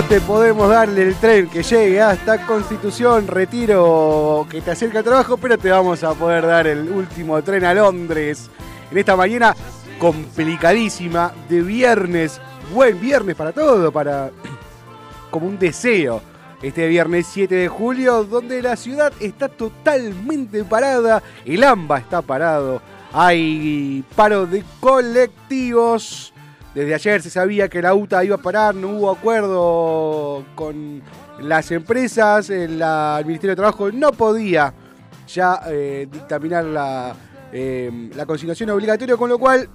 No te podemos darle el tren que llegue hasta Constitución, retiro que te acerca al trabajo, pero te vamos a poder dar el último tren a Londres en esta mañana complicadísima de viernes. Buen viernes para todo, para como un deseo. Este viernes 7 de julio, donde la ciudad está totalmente parada, el AMBA está parado, hay paro de colectivos. Desde ayer se sabía que la UTA iba a parar, no hubo acuerdo con las empresas, el, Ministerio de Trabajo no podía ya eh, dictaminar la, eh, la consignación obligatoria, con lo cual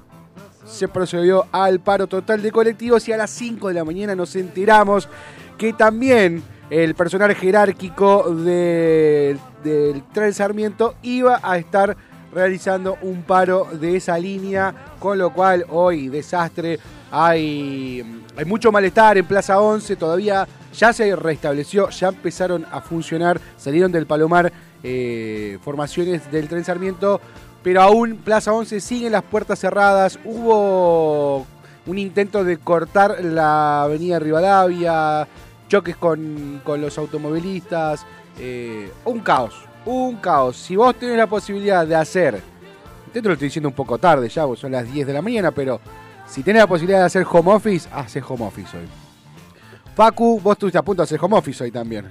se procedió al paro total de colectivos y a las 5 de la mañana nos enteramos que también el personal jerárquico de- del Tren Sarmiento iba a estar realizando un paro de esa línea, con lo cual hoy desastre, hay, hay mucho malestar en Plaza 11, todavía ya se restableció, ya empezaron a funcionar, salieron del Palomar eh, formaciones del Tren Sarmiento, pero aún Plaza 11 siguen las puertas cerradas, hubo un intento de cortar la avenida Rivadavia, choques con, con los automovilistas, eh, un caos, un caos. Si vos tenés la posibilidad de hacer, te lo estoy diciendo un poco tarde ya, vos son las 10 de la mañana, pero si tenés la posibilidad de hacer home office, haces home office hoy. Facu, vos estuviste a punto de hacer home office hoy también.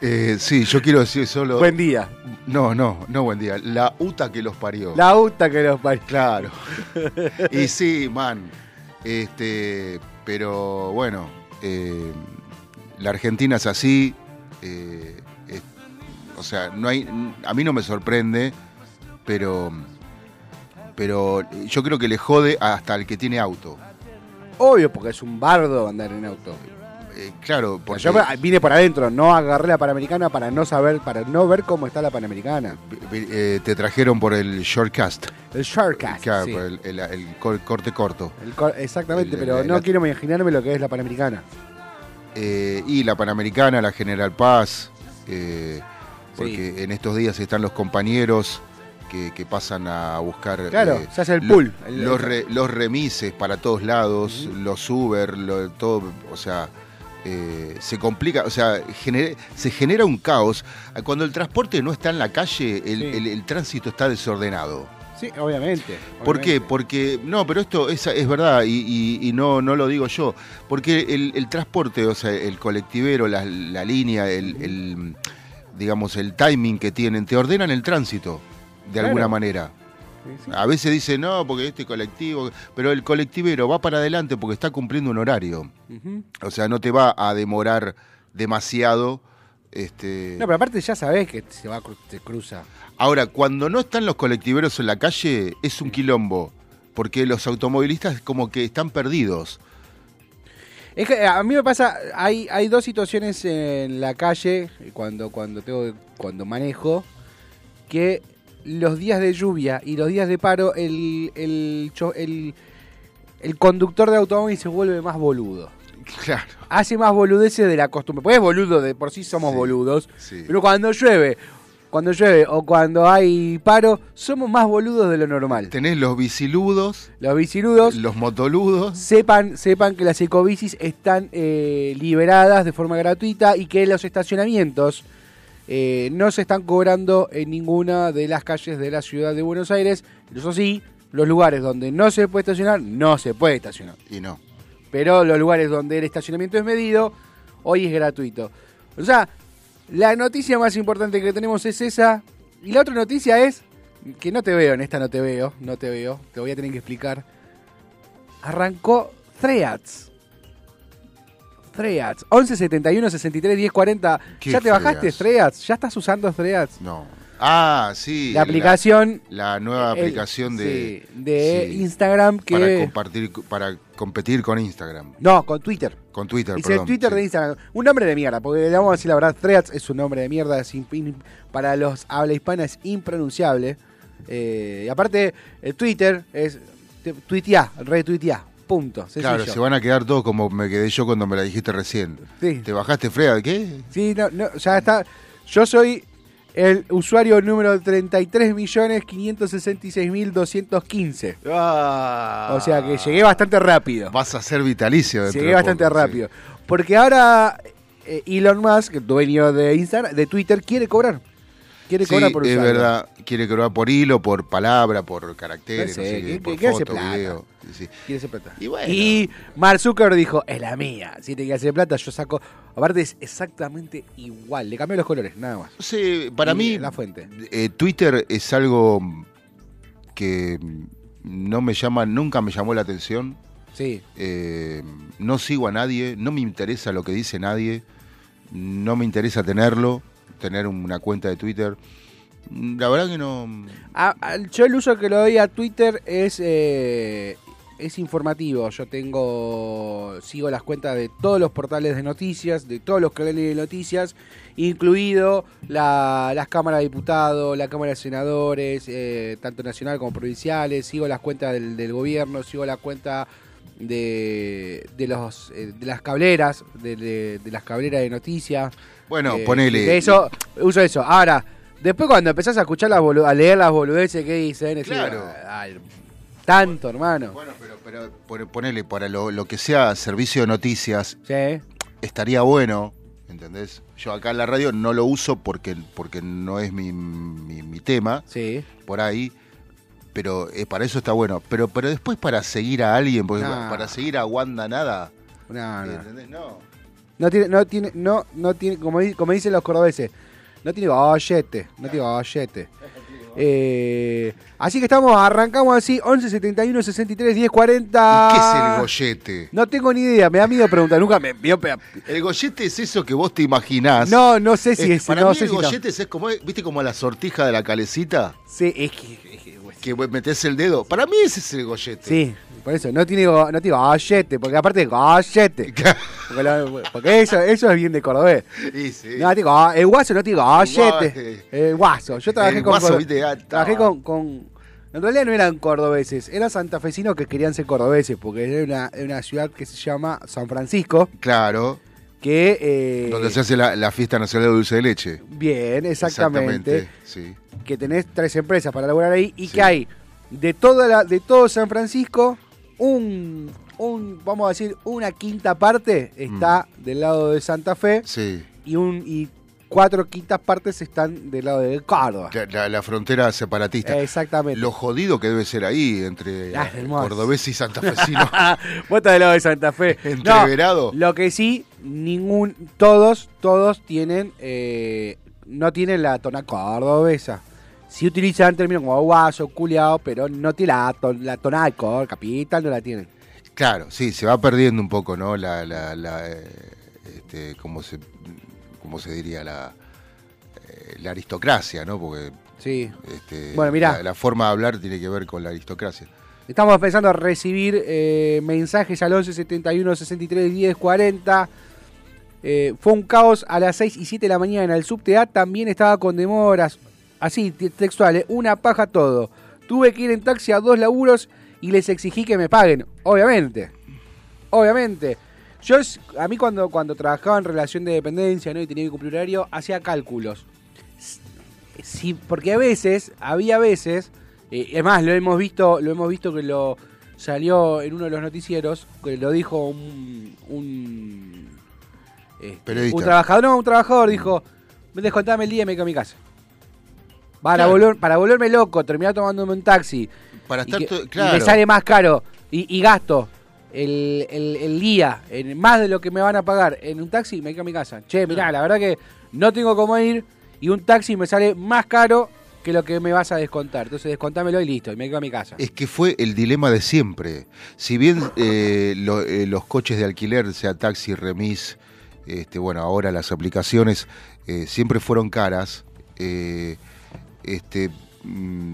Eh, sí, yo quiero decir solo. Buen día. No, no, no buen día. La UTA que los parió. La UTA que los parió. Claro. y sí, man. Este, pero bueno, eh, la Argentina es así. eh, o sea, no hay. A mí no me sorprende, pero. Pero yo creo que le jode hasta el que tiene auto. Obvio, porque es un bardo andar en auto. Eh, claro, porque Yo vine por adentro, no agarré la Panamericana para no saber, para no ver cómo está la Panamericana. eh, te trajeron por el shortcast. El shortcast, Claro, sí. por el, el- el cor- corte corto. El cor- exactamente, pero no la- quiero imaginarme lo que es la Panamericana. Eh, y la Panamericana, la General Paz, eh, porque en estos días están los compañeros que, que pasan a buscar. Claro, eh, se hace el lo- pool. El- los, re- los remises para todos lados, los Uber, lo- todo, o sea, eh, se complica, o sea, se genera un caos. Cuando el transporte no está en la calle, el, Sí. el- el tránsito está desordenado. Sí, obviamente. ¿Por qué? Porque, no, pero esto es, es verdad y, y- y no, no lo digo yo. Porque el, el transporte, o sea, el colectivero, la, la línea, el, el, digamos, el timing que tienen, te ordenan el tránsito, de Claro. alguna manera. Sí. A veces dicen, no, porque este colectivo, pero el colectivero va para adelante porque está cumpliendo un horario. O sea, no te va a demorar demasiado. Este... No, pero aparte ya sabés que se va se cruza. Ahora, cuando no están los colectiveros en la calle, es un quilombo. Porque los automovilistas como que están perdidos. Es que a mí me pasa, hay, hay dos situaciones en la calle cuando, cuando tengo, cuando manejo, que los días de lluvia y los días de paro, el, el, el, el conductor de automóvil se vuelve más boludo. Claro. Hace más boludeces de la costumbre. Pues es boludo, de por sí somos Sí, boludos. sí. Pero cuando llueve, cuando llueve o cuando hay paro, somos más boludos de lo normal. Tenés los biciludos, Los biciludos los motoludos. sepan, sepan que las ecobicis están eh, liberadas de forma gratuita y que los estacionamientos eh, no se están cobrando en ninguna de las calles de la ciudad de Buenos Aires. Eso sí, los lugares donde no se puede estacionar, no se puede estacionar. Y no. Pero los lugares donde el estacionamiento es medido, hoy es gratuito. O sea, la noticia más importante que tenemos es esa. Y la otra noticia es que no te veo, en esta no te veo, no te veo, te voy a tener que explicar. Arrancó Threads. Threads. 11 71 63 10 40. ¿Qué ¿Ya te bajaste? Threads? ¿Ya estás usando Threads? No. Ah, sí. la aplicación. La, nueva el- aplicación de. sí, de sí, Instagram que. Para compartir, para competir con Instagram. No, con Twitter. Con Twitter, Dice perdón. Twitter sí. de Instagram. Un nombre de mierda, porque le vamos a decir la verdad, Threads es un nombre de mierda, es para los habla hispana es impronunciable. Eh, y aparte, el Twitter es te- tuiteá, retuiteá, punto. Claro, se van a quedar todos como me quedé yo cuando me la dijiste recién. Sí. ¿Te bajaste Freda? ¿Qué? Sí, no, no, ya está. Yo soy el usuario número 33.566.215. Ah. O sea que llegué bastante rápido. Vas a ser vitalicio. dentro Llegué de bastante poco, sí. rápido. Porque ahora eh, Elon Musk, dueño de Instagram, de Twitter, quiere cobrar. Quiere Sí, cobrar por es usarlo. verdad. Quiere cobrar por hilo, por palabra, por caracteres, No no sé, sé qué, ¿qué- por qué hace foto, plata? video. Sí, sí. Quiere hacer plata. Y bueno. Y Mark Zuckerberg dijo, es la mía. Si te que hacer plata, yo saco. Aparte es exactamente igual. Le cambió los colores, nada más. Sé, para Y mí, La fuente. eh, Twitter es algo que no me llama, nunca me llamó la atención. Sí. Eh, no sigo a nadie, no me interesa lo que dice nadie, no me interesa tenerlo, tener una cuenta de Twitter. La verdad que no. A- a- yo el uso que le doy a Twitter es eh, es informativo. Yo tengo sigo las cuentas de todos los portales de noticias, de todos los canales de noticias, incluido la- las cámaras de diputados, la cámara de senadores, eh, tanto nacional como provinciales. Sigo las cuentas del, del gobierno, sigo la cuenta de, de los eh, de las cableras, de, de- de las cableras de noticias. Bueno, Eh, ponele. De eso, uso eso. Ahora, después cuando empezás a escuchar las a leer las boludeces que dicen, Claro. "Ay, tanto, hermano. Bueno, pero, pero pon- ponele, para lo, lo que sea servicio de noticias, Sí. estaría bueno, ¿entendés? Yo acá en la radio no lo uso porque, porque no es mi, mi- mi tema, Sí. por ahí, pero eh, para eso está bueno. Pero, pero después para seguir a alguien, porque para seguir a Wanda nada, no. ¿entendés? No. No tiene, no tiene, no, no tiene, como, como dicen los cordobeses, no tiene gollete, no tiene gollete. Eh, así que estamos, arrancamos así, 11 71 63 10 40. ¿Y qué es el gollete? No tengo ni idea, me da miedo preguntar, nunca me vio pe- El gollete es eso que vos te imaginás. No, no sé si Eh, es, para no mí sé el si no. gollete es como, viste, como la sortija de la calecita, Sí, es que, es que- que vos metés el dedo. Para mí ese es el gollete. Sí, por eso, no tiene, go- no tiene gollete, porque aparte gollete. Porque, lo- porque eso, eso es bien de cordobés. Y sí. No, tiene go- el guaso no tiene gollete. El guaso. Yo trabajé El con. guaso, viste, ah, trabajé con, con- En realidad no eran cordobeses, eran santafesinos que querían ser cordobeses, porque era una, era una ciudad que se llama San Francisco. Claro. Que... eh, Donde se hace la, la fiesta nacional de dulce de leche. Bien, exactamente. sí. Que tenés tres empresas para laburar ahí y Sí. que hay de, toda la, de todo San Francisco un, un, vamos a decir, una quinta parte está del lado de Santa Fe Sí. y, un, y cuatro quintas partes están del lado de Córdoba. La, la- la frontera separatista. Exactamente. Lo jodido que debe ser ahí entre Ah, cordobés y santafesino. Vos estás del lado de Santa Fe. Entreverado. lo que sí, ningún, todos, todos tienen, eh, no tienen la tona cordobesa. Sí utilizan términos como guaso, culiao, pero no tiene la, ton- la tona de cor, capital, no la tienen. Claro, sí, se va perdiendo un poco, ¿no? La, la, la, eh, este, ¿cómo se, cómo se diría? La, eh, la aristocracia, ¿no? Porque Sí. este, Bueno, mirá. La, la forma de hablar tiene que ver con la aristocracia. Estamos empezando a recibir eh, mensajes al 11 71 63 10 40. Eh, fue un caos a las 6 y 7 de la mañana. El subte A también estaba con demoras. Así, te- textual, eh, una paja todo. Tuve que ir en taxi a dos laburos y les exigí que me paguen. Obviamente. Obviamente. Yo, a mí cuando, cuando trabajaba en relación de dependencia ¿no? y tenía que cumplir horario, hacía cálculos. Sí, porque a veces, había veces, eh, es más, lo hemos visto, lo hemos visto que lo salió en uno de los noticieros, que lo dijo un, un, este, Periodista. un trabajador, no, un trabajador dijo, descontame el día y me quedo a mi casa. Para, Claro. volver, para volverme loco, terminar tomándome un taxi. Para y estar que- todo- y claro. me sale más caro y, y gasto el, el- el día en más de lo que me van a pagar en un taxi, me quedo a mi casa. Che, mirá, la verdad que no tengo cómo ir y un taxi me sale más caro que lo que me vas a descontar. Entonces descontámelo y listo, y me quedo a mi casa. Es que fue el dilema de siempre. Si bien eh, lo- eh, los coches de alquiler, sea taxi, remis, este, bueno, ahora las aplicaciones, eh, siempre fueron caras, este,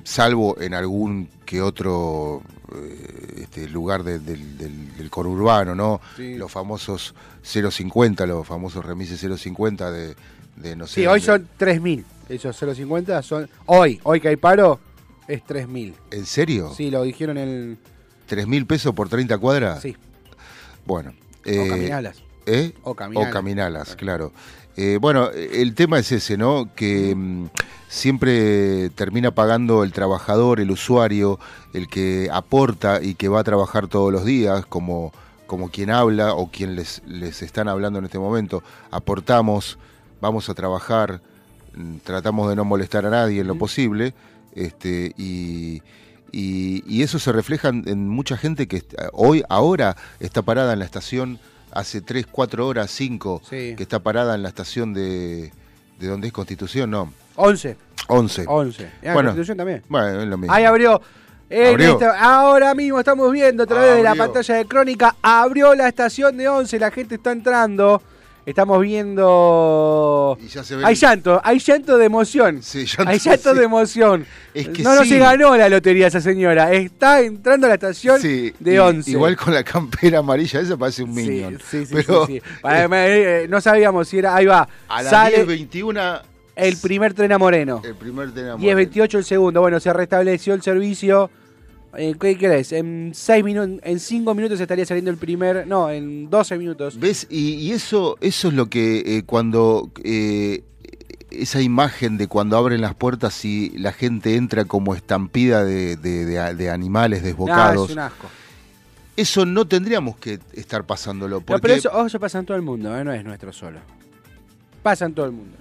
salvo en algún que otro eh, este, lugar de- del, del- del conurbano, ¿no? Sí. Los famosos 050, los famosos remises 050 de, de no sé. Sí, hoy son 3.000. Esos 0.50 son... Hoy, hoy que hay paro, es 3.000. ¿En serio? Sí, lo dijeron ¿Tres mil pesos por 30 cuadras? Sí, Bueno. o eh, caminalas. ¿Eh? O caminalas. O caminalas, claro. Eh, bueno, el tema es ese, ¿no? Que mm, siempre termina pagando el trabajador, el usuario, el que aporta y que va a trabajar todos los días, como, como quien habla o quien les, les están hablando en este momento. Aportamos, vamos a trabajar, mm, tratamos de no molestar a nadie en lo posible, este, y, y, y eso se refleja en, mucha gente que hoy, ahora, está parada en la estación hace 3, 4 horas, 5, Sí. que está parada en la estación de, de donde es Constitución, no, 11. 11. 11. Ah, Bueno. Constitución también. Bueno, es lo mismo. Ahí abrió. Abrió. esta- ahora mismo estamos viendo a través de la Abrió. pantalla de Crónica. Abrió la estación de 11. La gente está entrando. Estamos viendo. Y ya se ve Hay el- llanto, hay llanto de emoción. Sí, llanto, hay llanto sí. de emoción. Es que no, no sí. se ganó la lotería esa señora. Está entrando a la estación de y- 11. Igual con la campera amarilla, esa parece un minion. sí, sí, Pero sí, sí. Para- eh, no sabíamos si era. Ahí va. a las Sale 10.21, el primer tren a Moreno. el primer tenemos. 10.28 el segundo. Bueno, se restableció el servicio. Eh, ¿Qué crees? En 6 minutos, en 5 minutos estaría saliendo el primer. No, en 12 minutos. ¿Ves? Y, y eso, eso es lo que eh, cuando eh, esa imagen de cuando abren las puertas y la gente entra como estampida de, de- de- de animales Ah, desbocados, es un asco. eso no tendríamos que estar pasándolo. No, Porque, pero eso, pasa en todo el mundo, no es nuestro solo. Pasa en todo el mundo.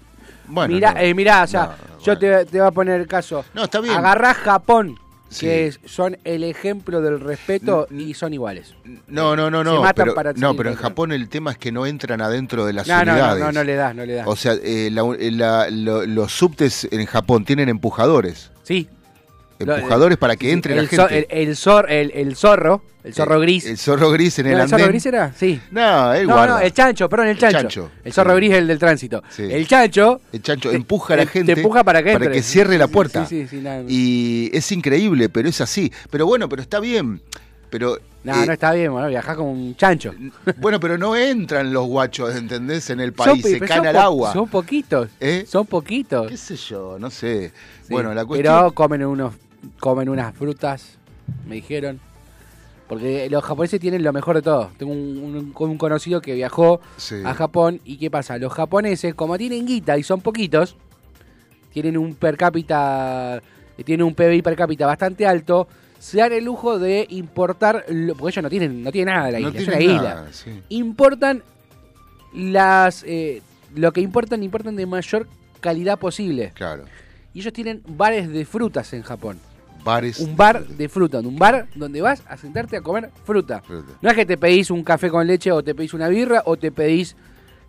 bueno, mirá, no. mirá, o sea, No, yo bueno. te, te voy a poner el caso. No, está bien. Agarrás Japón, Sí. que son el ejemplo del respeto y son iguales. No, no, no, Se no. matan Pero, para no, pero en. Japón el tema es que no entran adentro de las No, no, no, no, no le das, no le das. O sea, eh, la- la- lo- los subtes en Japón tienen empujadores. sí. Empujadores para que entre el la gente. el, el zor- el- el zorro, el zorro Eh, gris. El zorro gris en ¿No, el ¿El andén. zorro gris era? Sí. No, él No, no, el chancho, perdón, el El chancho. El zorro sí. gris es el del tránsito. Sí. El chancho. El chancho te- empuja a la te- gente Te empuja para que entre. que cierre la puerta. Sí, sí, sí. no, Y es increíble, pero es así. Pero bueno, pero está bien. Pero no, eh, no está bien, bueno, viajás como un chancho. bueno, pero no entran los guachos, ¿entendés? En el país, se caen al agua. Son poquitos. ¿Eh? Son poquitos. ¿Qué sé yo? No sé. Sí, Bueno, la cuestión. Pero comen unos comen unas frutas, me dijeron. Porque los japoneses tienen lo mejor de todo. Tengo un, un- un conocido que viajó Sí. a Japón y ¿qué pasa? Los japoneses, como tienen guita y son poquitos, tienen un per cápita, tienen un PBI per cápita bastante alto, se dan el lujo de importar, porque ellos no tienen, no tienen nada de la No isla, es una isla. sí. Importan las, eh, lo que importan, importan de mayor calidad posible. Claro. Y ellos tienen bares de frutas en Japón. Bares. Un bar de fruta, un bar donde vas a sentarte a comer fruta. Fruta. No es que te pedís un café con leche o te pedís una birra o te pedís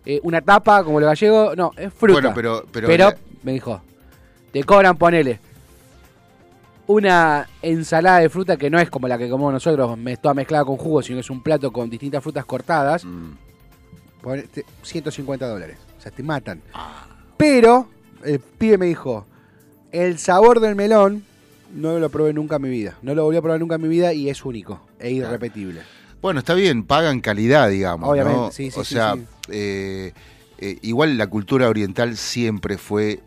eh, una tapa como los gallegos. No, es fruta. Bueno, pero- pero la- me dijo, te cobran, ponele, una ensalada de fruta que no es como la que comemos nosotros, toda mezclada con jugo, sino que es un plato con distintas frutas cortadas. Mm. ponete 150 dólares. O sea, te matan. Ah. Pero el pibe me dijo, el sabor del melón no lo probé nunca en mi vida. No lo volví a probar nunca en mi vida y es único e irrepetible. Bueno, está bien, pagan calidad, digamos. Obviamente, ¿no? sí, sí, O sí, sea, sí. eh, eh, igual la cultura oriental siempre fue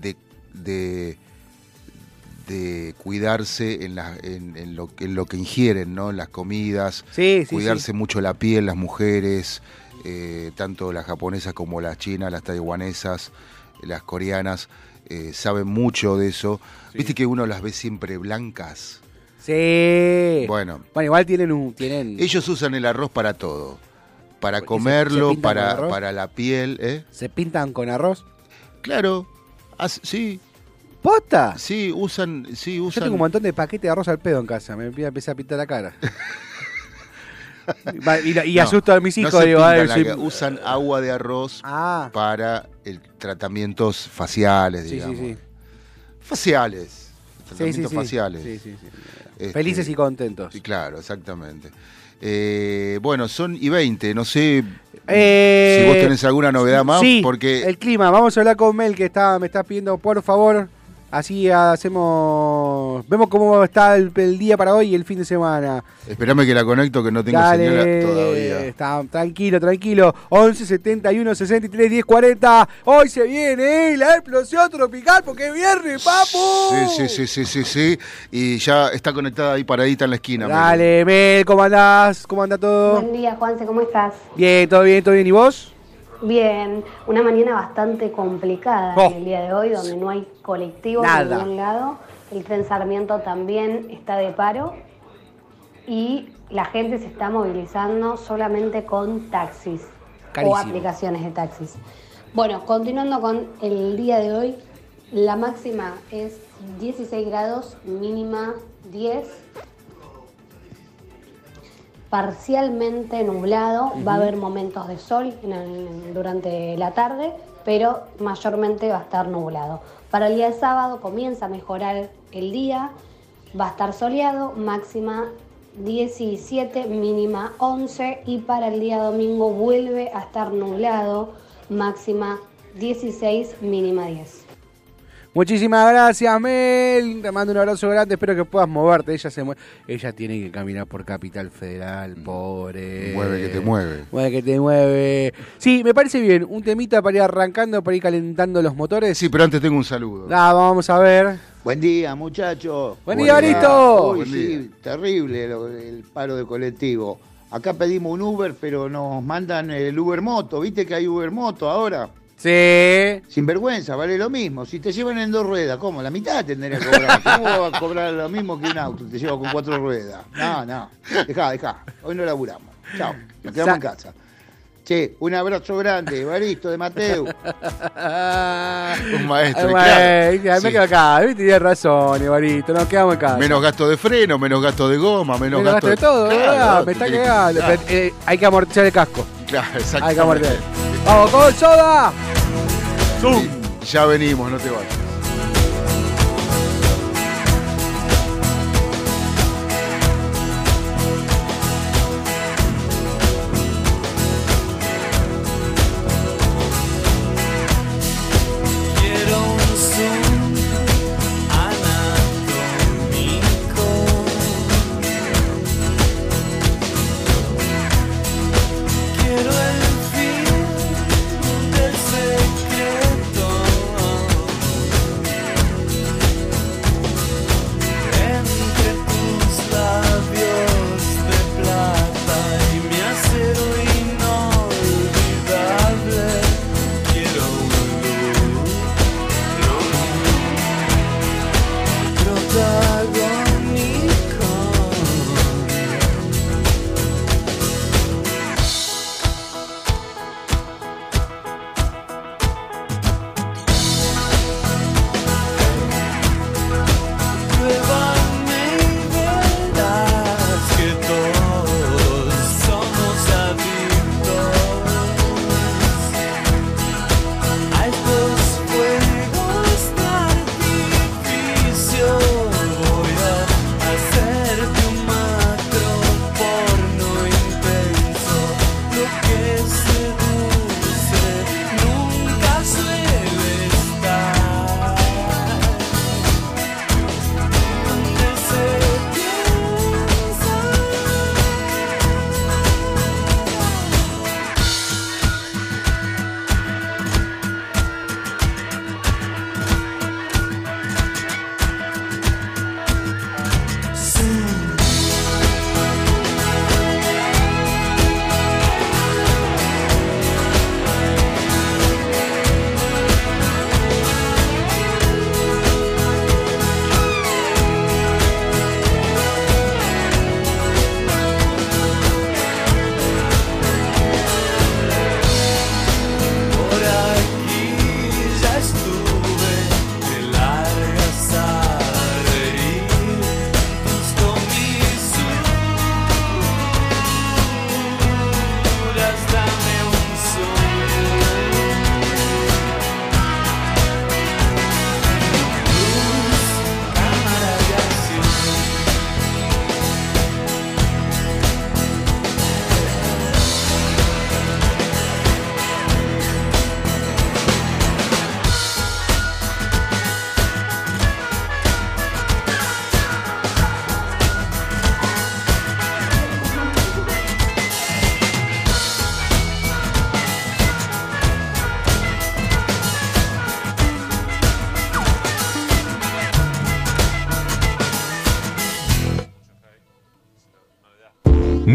de, de, de cuidarse en, la- en, en lo, en lo que ingieren, ¿no? En las comidas, Sí, sí, cuidarse mucho la piel, las mujeres, eh, tanto las japonesas como las chinas, las taiwanesas, las coreanas, eh, saben mucho de eso. Viste que uno las ve siempre blancas. Sí. Bueno, Bueno, igual tienen un... Tienen... ellos usan el arroz para todo. Para ¿Y se- comerlo, se para, para la piel, ¿eh? ¿Se pintan con arroz? Claro. As- sí, ¿Posta? sí, usan, sí, Yo usan. tengo un montón de paquetes de arroz al pedo en casa. Me empieza a pintar la cara. Y y No, asusto a mis no hijos. se digo, "Ay, soy-". usan agua de arroz Ah, para el tratamientos faciales, digamos. sí, sí. Faciales. Sí, sí, Tratamientos faciales. Sí, sí, sí. Este, Felices y contentos. Sí, claro, exactamente. Eh, bueno, son y 20, no sé Eh, si vos tenés alguna novedad más, sí, porque el clima. Vamos a hablar con Mel que está, me está pidiendo por favor. Así hacemos. Vemos cómo está el, el día para hoy y el fin de semana. esperame que la conecto que no tengo Dale, señal todavía. Está, tranquilo, tranquilo. 11 71 63 10 40. Hoy se viene ¿eh? la explosión tropical porque es viernes, papu. Sí, sí, sí, sí, sí, sí. Y ya está conectada ahí paradita en la esquina. Dale, Mel, ¿cómo andás? ¿Cómo anda todo? Buen día, Juanse, ¿cómo estás? Bien, todo bien, todo bien. ¿Y vos? Bien, una mañana bastante complicada Oh. en el día de hoy, donde no hay colectivo Nada. por ningún lado. El tren Sarmiento también está de paro y la gente se está movilizando solamente con taxis Carísimo. o aplicaciones de taxis. Bueno, continuando con el día de hoy, la máxima es 16 grados, mínima 10. Parcialmente nublado, va a haber momentos de sol en el- durante la tarde, pero mayormente va a estar nublado. Para el día de sábado comienza a mejorar el día, va a estar soleado, máxima 17, mínima 11 y para el día domingo vuelve a estar nublado, máxima 16, mínima 10. Muchísimas gracias, Mel. Te mando un abrazo grande. Espero que puedas moverte. Ella se mueve. Ella tiene que caminar por Capital Federal, pobre. Mueve que te mueve. Mueve que te mueve. Sí, me parece bien. Un temita para ir arrancando, para ir calentando los motores. Sí, pero antes tengo un saludo. Ah, vamos a ver. Buen día, muchachos. Buen Buen día. Barito. Uy, Buen sí, día. terrible lo- el paro de colectivo. Acá pedimos un Uber, pero nos mandan el Uber Moto. ¿Viste que hay Uber Moto ahora? Sí. Sin vergüenza, vale lo mismo. Si te llevan en dos ruedas, ¿cómo? La mitad tendría que cobrar. ¿Cómo va a cobrar lo mismo que un auto? Te lleva con cuatro ruedas. No, no. Dejá, dejá. Hoy no laburamos. Chao. Nos quedamos en casa. Che, un abrazo grande, Baristo de Mateo. Un maestro, Ay, claro. Me Sí. quedo acá. ¿viste? Tienes razón, Ibarito. Nos quedamos en casa. Menos gasto de freno, menos gasto de goma, menos, Menos gasto de todo, Claro, ¿verdad? Me está cagando. Eh, hay que amortizar el casco. Claro, Hay que amortizar. ¡Vamos con soda! Sí, Ya venimos, no te vayas.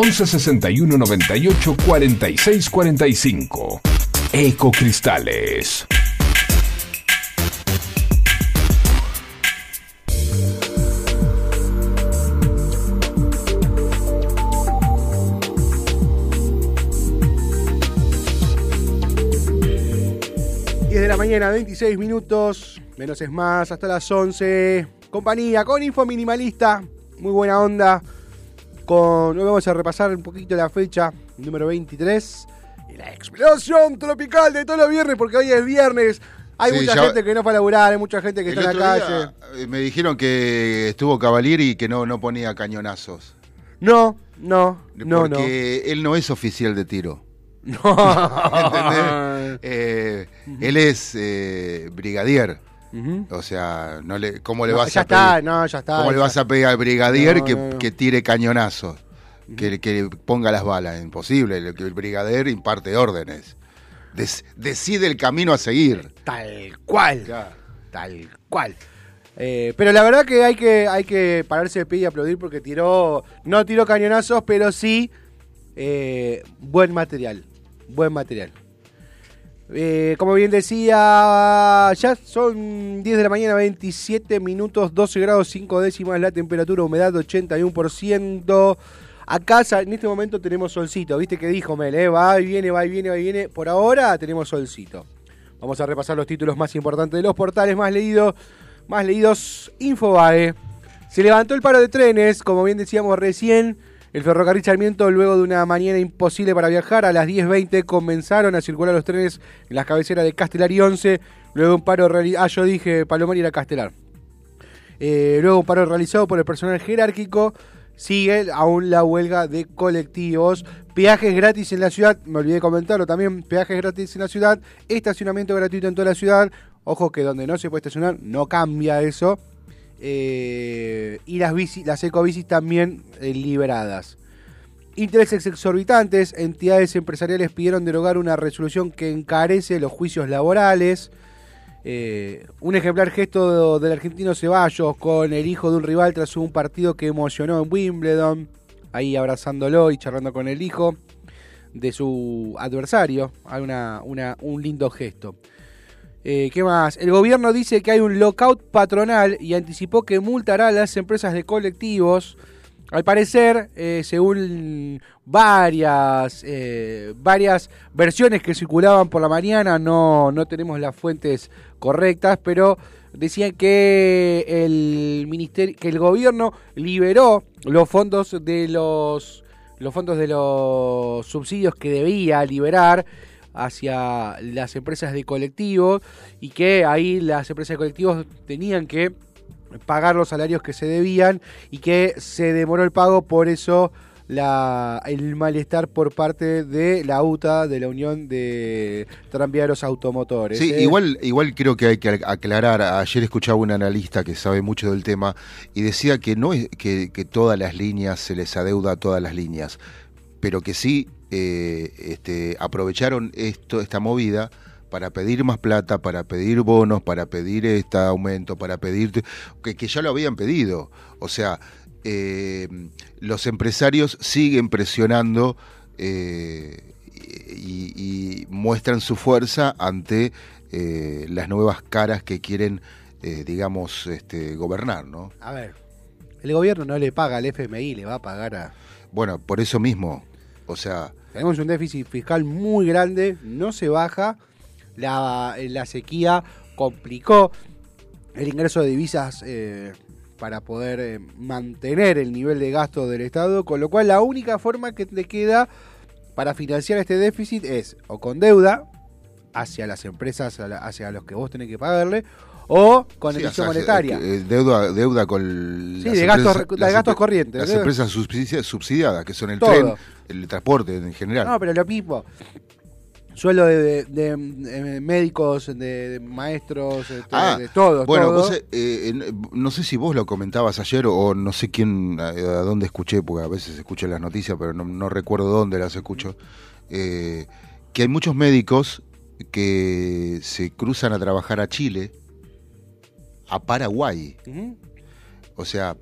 11 61 98 46 45. Ecocristales. de la mañana, 26 minutos, menos es más, hasta las 11. Compañía con Info Minimalista, muy buena onda. Con, hoy vamos a repasar un poquito la fecha, número 23. Y la explosión tropical de todos los viernes, porque hoy es viernes. Hay Sí, mucha ya- gente que no fue a laburar, hay mucha gente que El está en la calle. eh, me dijeron que estuvo Cavalieri y que no, no ponía cañonazos. No, no, no, no. porque él no es oficial de tiro. No. ¿Entendés? Eh, Él es eh, brigadier. O sea, no le, ¿cómo le No, vas ya a está, pedir? no, ya está. ¿Cómo le vas a pedir al brigadier No, que, tire cañonazos? Que, que ponga las balas. Imposible. El, el brigadier imparte órdenes. Des- decide el camino a seguir. Tal cual. Tal cual. Eh, pero la verdad que hay que hay que pararse de pie y aplaudir porque tiró, no tiró cañonazos, pero sí eh, buen material. Buen material. Eh, como bien decía, ya son 10 de la mañana, 27 minutos, 12 grados 5 décimas la temperatura, humedad 81%. Acá en este momento tenemos solcito, viste que dijo Mel, eh? va y viene, va y viene, va y viene. Por ahora tenemos solcito. Vamos a repasar los títulos más importantes de los portales más leídos. Más leídos, Infobae. Se levantó el paro de trenes, como bien decíamos recién. El ferrocarril Sarmiento, luego de una mañana imposible para viajar, a las 10.20 comenzaron a circular los trenes en las cabeceras de Castelar y 11. Luego un paro realizado. Ah, yo dije Palomar y era Castelar. Eh, luego un paro realizado por el personal jerárquico. Sigue aún la huelga de colectivos. Peajes gratis en la ciudad. Me olvidé comentarlo también. Peajes gratis en la ciudad. Estacionamiento gratuito en toda la ciudad. Ojo que donde no se puede estacionar no cambia eso. Eh, y las, bici, también eh, liberadas. Intereses exorbitantes, entidades empresariales pidieron derogar una resolución que encarece los juicios laborales. Eh, un ejemplar gesto del argentino Ceballos con el hijo de un rival tras un partido que emocionó en Wimbledon, ahí abrazándolo y charlando con el hijo de su adversario. Hay una- un lindo gesto. Eh, ¿Qué más? El gobierno dice que hay un lockout patronal y anticipó que multará a las empresas de colectivos. Al parecer, eh, según varias, eh, varias versiones que circulaban por la mañana, no, no tenemos las fuentes correctas, pero decían que el ministerio, que el gobierno liberó los fondos de los, los fondos de los subsidios que debía liberar hacia las empresas de colectivos y que ahí las empresas de colectivos tenían que pagar los salarios que se debían y que se demoró el pago, por eso la, el malestar por parte de la UTA, de la Unión de Tranviarios Automotores. Sí, ¿eh? igual, igual creo que hay que aclarar. Ayer escuchaba un analista que sabe mucho del tema y decía que no es que, que todas las líneas se les adeuda a todas las líneas, pero que sí eh, este, aprovecharon esto, esta movida para pedir más plata, para pedir bonos, para pedir este aumento, para pedir que, que ya lo habían pedido. O sea, eh, los empresarios siguen presionando eh, y, y muestran su fuerza ante eh, las nuevas caras que quieren, digamos, este, gobernar, ¿no? A ver, el gobierno no le paga al FMI, le va a pagar a... Bueno, por eso mismo. O sea, Tenemos un déficit fiscal muy grande, no se baja. La, sequía complicó el ingreso de divisas eh, para poder eh, mantener el nivel de gasto del Estado, con lo cual la única forma que te queda para financiar este déficit es o con deuda hacia las empresas, hacia los que vos tenés que pagarle, o con sí, emisión o sea, monetaria. eh, deuda, deuda con Sí, las de gastos empresas- las gastos corrientes, Las empresas subsidi- subsidiadas, que son el Todo. tren, el transporte en general. No, pero lo mismo. Sueldo de, de- de, eh, médicos, de, maestros, este, Ah, de todos. Bueno, todo. vos, eh, en- no sé si vos lo comentabas ayer o no sé quién, a, a dónde escuché, porque a veces escucho las noticias, pero no, no recuerdo dónde las escucho, eh, que hay muchos médicos que se cruzan a trabajar a Chile, a Paraguay. O sea,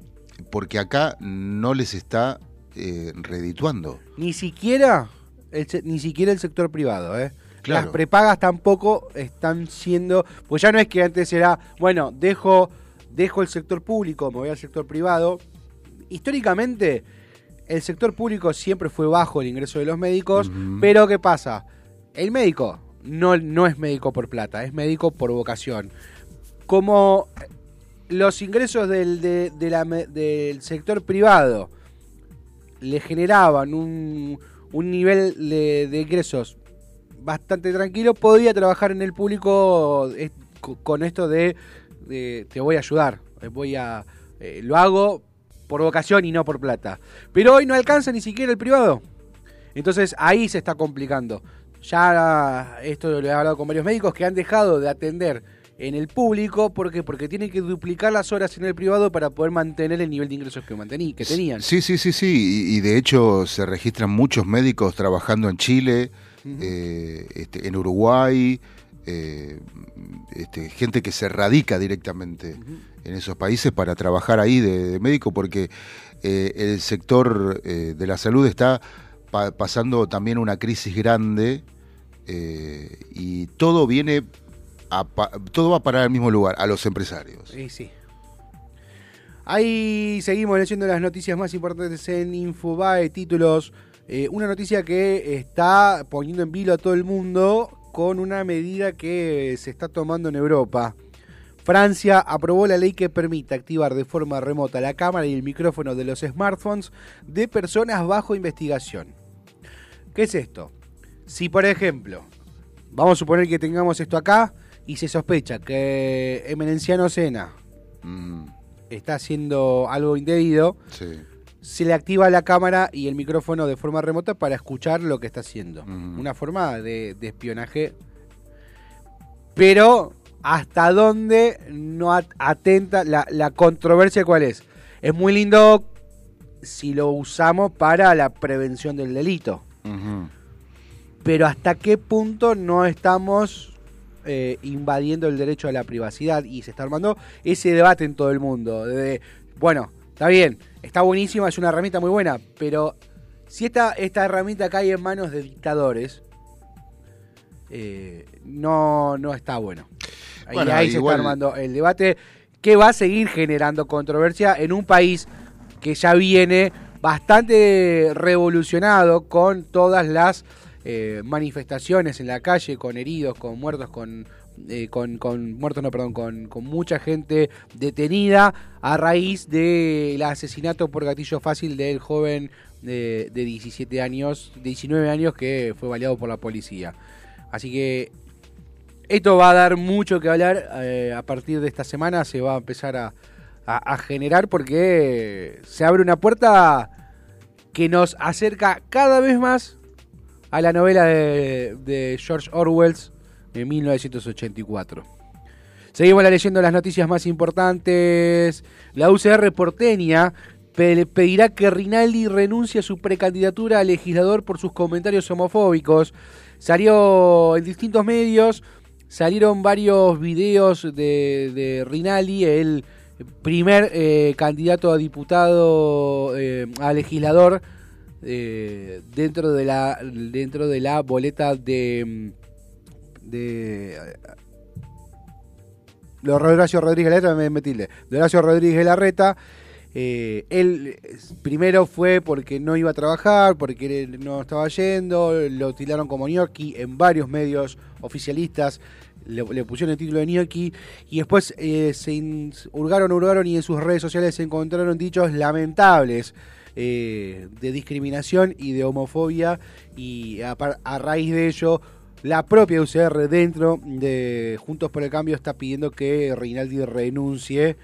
porque acá no les está eh, redituando. Ni siquiera el, ni siquiera el sector privado, ¿eh? Claro. Las prepagas tampoco están siendo, pues ya no es que antes era, bueno, dejo dejo el sector público, me voy al sector privado. Históricamente el sector público siempre fue bajo el ingreso de los médicos, pero ¿qué pasa? El médico no, no es médico por plata, es médico por vocación. Como los ingresos del, sector privado le generaban un, nivel de, ingresos bastante tranquilo, podía trabajar en el público co- con esto de, de te voy a ayudar, eh, voy a eh, lo hago por vocación y no por plata. Pero hoy no alcanza ni siquiera el privado. Entonces ahí se está complicando. Ya esto lo he hablado con varios médicos que han dejado de atender en el público porque porque tienen que duplicar las horas en el privado para poder mantener el nivel de ingresos que mantení, que tenían. Sí, sí, sí, sí. Y, y de hecho se registran muchos médicos trabajando en Chile, eh, este, en Uruguay, eh, este, gente que se radica directamente en esos países para trabajar ahí de, de médico, porque eh, el sector eh, de la salud está pa- pasando también una crisis grande y todo viene todo va a parar al mismo lugar, a los empresarios. Sí, sí. Ahí seguimos leyendo las noticias más importantes en Infobae, títulos. Eh, una noticia que está poniendo en vilo a todo el mundo con una medida que se está tomando en Europa. Francia aprobó la ley que permite activar de forma remota la cámara y el micrófono de los smartphones de personas bajo investigación. ¿Qué es esto? Si, por ejemplo, vamos a suponer que tengamos esto acá y se sospecha que Emenenciano Sena Mm, está haciendo algo indebido, sí. se le activa la cámara y el micrófono de forma remota para escuchar lo que está haciendo. Ujú. Una forma de, de espionaje. Pero, ¿hasta dónde no at- atenta la, la controversia cuál es? Es muy lindo si lo usamos para la prevención del delito. Pero ¿hasta qué punto no estamos eh, invadiendo el derecho a la privacidad? Y se está armando ese debate en todo el mundo. De, bueno, está bien, está buenísima, es una herramienta muy buena, pero si esta, esta herramienta cae en manos de dictadores, eh, no, no está bueno. Bueno, ahí se está armando el debate que va a seguir generando controversia en un país que ya viene bastante revolucionado con todas las eh, manifestaciones en la calle, con heridos, con muertos, con, eh, con, muertos, no, perdón, con, mucha gente detenida a raíz del asesinato por gatillo fácil del joven de, de 17 años, 19 años que fue baleado por la policía. Así que esto va a dar mucho que hablar eh, a partir de esta semana, se va a empezar a- a generar porque se abre una puerta que nos acerca cada vez más a la novela de, George Orwell de 1984. Seguimos leyendo las noticias más importantes. La UCR porteña pe- pedirá que Rinaldi renuncie a su precandidatura a legislador por sus comentarios homofóbicos. Salió en distintos medios, salieron varios videos de, de Rinaldi, el primer eh, candidato a diputado, eh, a legislador eh, dentro de la dentro de la boleta de de de Horacio Rodríguez Larreta, me, me tilde, de Horacio Rodríguez Larreta, Eh, él eh, primero fue porque no iba a trabajar, porque no estaba yendo, lo tiraron como gnocchi en varios medios oficialistas, le, pusieron el título de gnocchi y después eh, se hurgaron, hurgaron y en sus redes sociales se encontraron dichos lamentables eh, de discriminación y de homofobia y a, raíz de ello la propia UCR dentro de Juntos por el Cambio está pidiendo que Reinaldi renuncie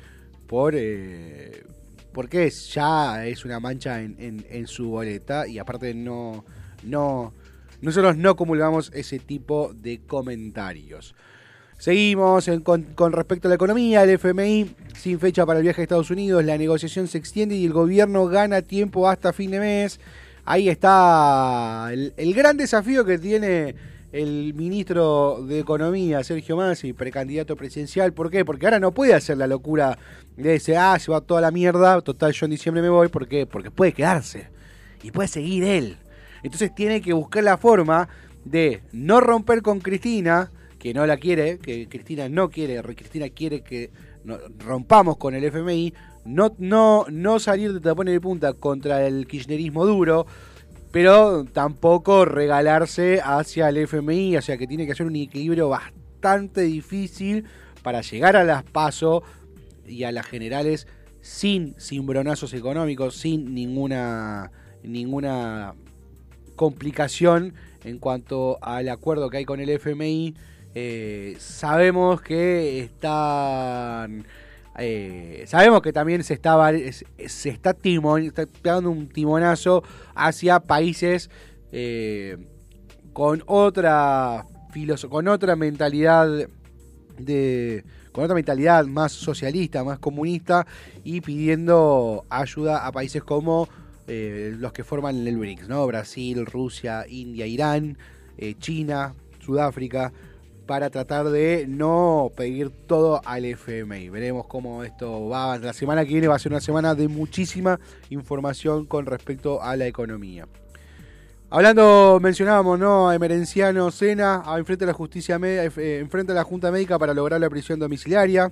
por eh, porque ya es una mancha en, en- su boleta y aparte no no nosotros no comulgamos ese tipo de comentarios. Seguimos con, respecto a la economía, el FMI sin fecha para el viaje a Estados Unidos, la negociación se extiende y el gobierno gana tiempo hasta fin de mes. Ahí está el, el gran desafío que tiene el ministro de Economía, Sergio Massa, precandidato presidencial. ¿Por qué? Porque ahora no puede hacer la locura de decir, ah, se va toda la mierda, total, yo en diciembre me voy. ¿Por qué? Porque puede quedarse y puede seguir él. Entonces tiene que buscar la forma de no romper con Cristina, que no la quiere, que Cristina no quiere, Cristina quiere que rompamos con el FMI, no, no, no salir de tapón de punta contra el kirchnerismo duro, pero tampoco regalarse hacia el FMI, o sea que tiene que hacer un equilibrio bastante difícil para llegar a las PASO y a las generales sin cimbronazos económicos, sin ninguna ninguna complicación en cuanto al acuerdo que hay con el FMI. Eh, sabemos que están. eh, sabemos que también se está, se está, timon, un timonazo hacia países eh, con otra con otra mentalidad de con otra mentalidad más socialista, más comunista y pidiendo ayuda a países como los que forman el BRICS, ¿no? Brasil, Rusia, India, Irán, China, Sudáfrica, para tratar de no pedir todo al FMI. Veremos cómo esto va. La semana que viene va a ser una semana de muchísima información con respecto a la economía. Hablando, mencionábamos, ¿no? A Emerenciano Sena, enfrente a la justicia eh, enfrente a la Junta Médica para lograr la prisión domiciliaria.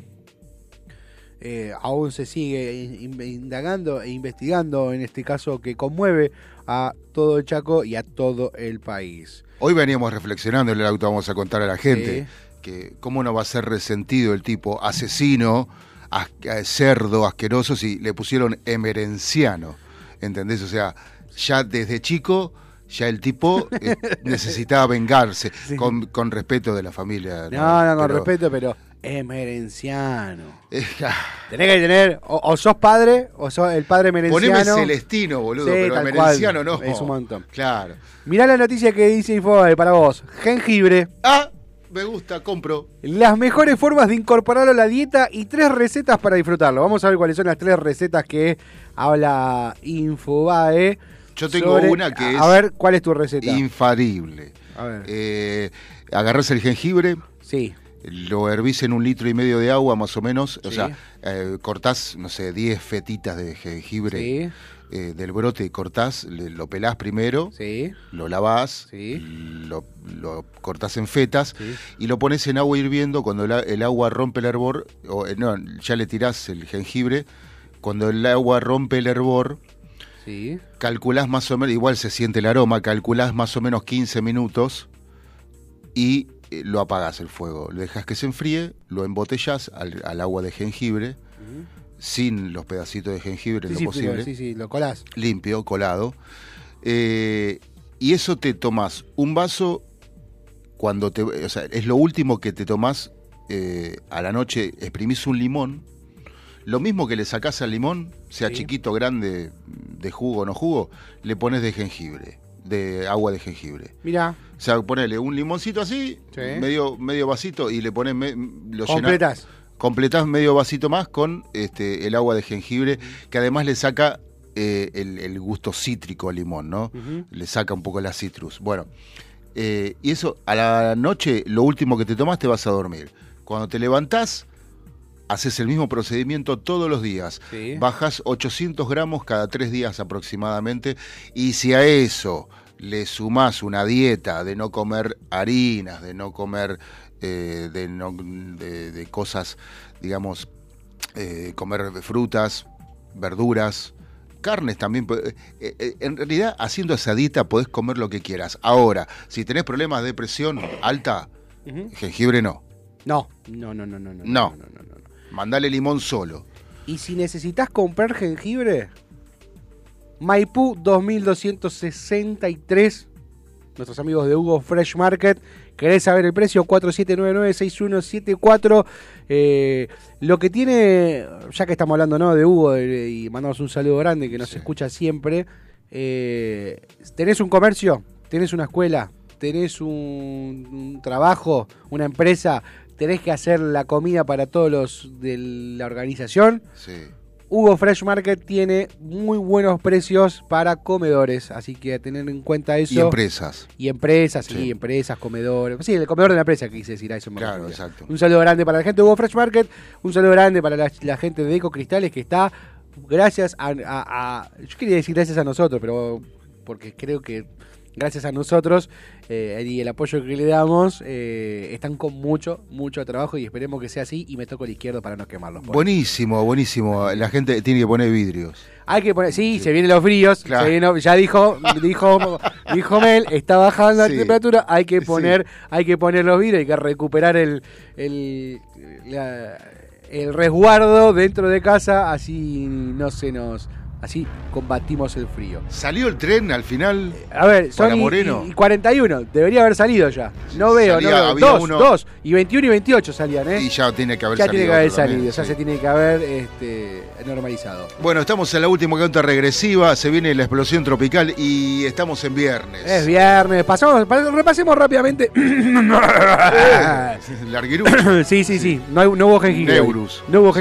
Eh, aún se sigue in- indagando e investigando en este caso que conmueve a todo el Chaco y a todo el país. Hoy veníamos reflexionando en el auto, vamos a contar a la gente que cómo no va a ser resentido el tipo asesino, as- eh, cerdo, asqueroso, si le pusieron emerenciano. ¿Entendés? O sea, ya desde chico, ya el tipo eh, necesitaba vengarse, Sí. con, con respeto de la familia. No, no, con Pero, respeto, pero Emerenciano. eh, Tenés que tener, o, o sos padre, o sos el padre Emerenciano. poneme Celestino, boludo, Sí, pero emerenciano cual. no. Es un montón. Claro. Mirá la noticia que dice Infobae para vos. Jengibre. Ah, me gusta, compro. Las mejores formas de incorporarlo a la dieta y tres recetas para disfrutarlo. Vamos a ver cuáles son las tres recetas que habla Infobae. Yo tengo una que es A ver, ¿cuál es tu receta? Infalible. a ver. Eh, agarrás el jengibre, sí. Lo hervís en un litro y medio de agua más o menos, o sea, eh, cortás, no sé, 10 fetitas de jengibre Sí. eh, del brote, cortás, le- lo pelás primero, Sí. lo lavás, lo, lo cortás en fetas y lo pones en agua hirviendo, cuando el, agua rompe el hervor, o, eh, no, ya le tirás el jengibre, cuando el agua rompe el hervor, calculás más o menos, igual se siente el aroma, calculás más o menos 15 minutos y eh, lo apagás el fuego. Lo dejas que se enfríe, lo embotellás al, al agua de jengibre, sin los pedacitos de jengibre Sí, lo sí, pero- posible, sí, sí, lo colás. limpio, colado. Eh, y eso te tomás un vaso cuando te. O sea, es lo último que te tomás eh, a la noche, exprimís un limón. Lo mismo que le sacás al limón, sea Sí. chiquito, grande, de jugo o no jugo, le pones de jengibre, de agua de jengibre. Mirá, O sea, ponele un limoncito así, Sí. medio, medio vasito, y le pones, me- lo llenás- completás. completás medio vasito más con este, el agua de jengibre, que además le saca eh, el, el gusto cítrico al limón, ¿no? Le saca un poco la citrus. Bueno, eh, y eso a la noche, lo último que te tomas, te vas a dormir. Cuando te levantás, haces el mismo procedimiento todos los días. Sí. Bajas 800 gramos cada tres días aproximadamente, y si a eso le sumás una dieta de no comer harinas, de no comer eh, de, no- de- de cosas, digamos, eh, comer frutas, verduras, carnes también. eh, en realidad, haciendo asadita podés comer lo que quieras. Ahora, si tenés problemas de presión alta, jengibre no. No, no, no, no, no. No. No. no, no, no, no. Mandale limón solo. Y si necesitas comprar jengibre, Maipú 2263. Nuestros amigos de Hugo Fresh Market. ¿Querés saber el precio? 4799-6174. Eh, lo que tiene, ya que estamos hablando ¿no? de Hugo eh, y mandamos un saludo grande que nos Sí. escucha siempre. eh, tenés un comercio, tenés una escuela, tenés un, un trabajo, una empresa, tenés que hacer la comida para todos los de la organización. Sí. Hugo Fresh Market tiene muy buenos precios para comedores, así que a tener en cuenta eso. Y empresas. Y empresas, sí, Sí. empresas, comedores. Sí, el comedor de la empresa, quise decir, a eso me Claro, exacto. Un saludo grande para la gente de Hugo Fresh Market, un saludo grande para la, la gente de Eco Cristales que está, gracias a, a- a- Yo quería decir gracias a nosotros, pero porque creo que gracias a nosotros eh, y el apoyo que le damos, eh, están con mucho, mucho trabajo y esperemos que sea así y me toco el izquierdo para no quemarlos. Buenísimo, buenísimo. La gente tiene que poner vidrios. Hay que poner, sí, se vienen los fríos, Claro. se viene- ya dijo, dijo, dijo Mel, está bajando Sí. la temperatura, hay que Sí. poner, hay que poner los vidrios, hay que recuperar el, el, la- el resguardo dentro de casa, así no se nos, así combatimos el frío. ¿Salió el tren al final? A ver, son Para y, Moreno. y 41, debería haber salido ya. No veo, Salía- no veo. Dos, uno- dos, y 21 y 28 salían, ¿eh? Y ya tiene que haber ya salido. tiene que haber otro también, salido, ya sí. se tiene que haber este, normalizado. Bueno, estamos en la última cuenta regresiva, se viene la explosión tropical y estamos en viernes. Es viernes, pasamos, pa- repasemos rápidamente. Larguirú. sí, sí, sí, no, hay- no hubo jengibre. Neurus. No hubo Sí.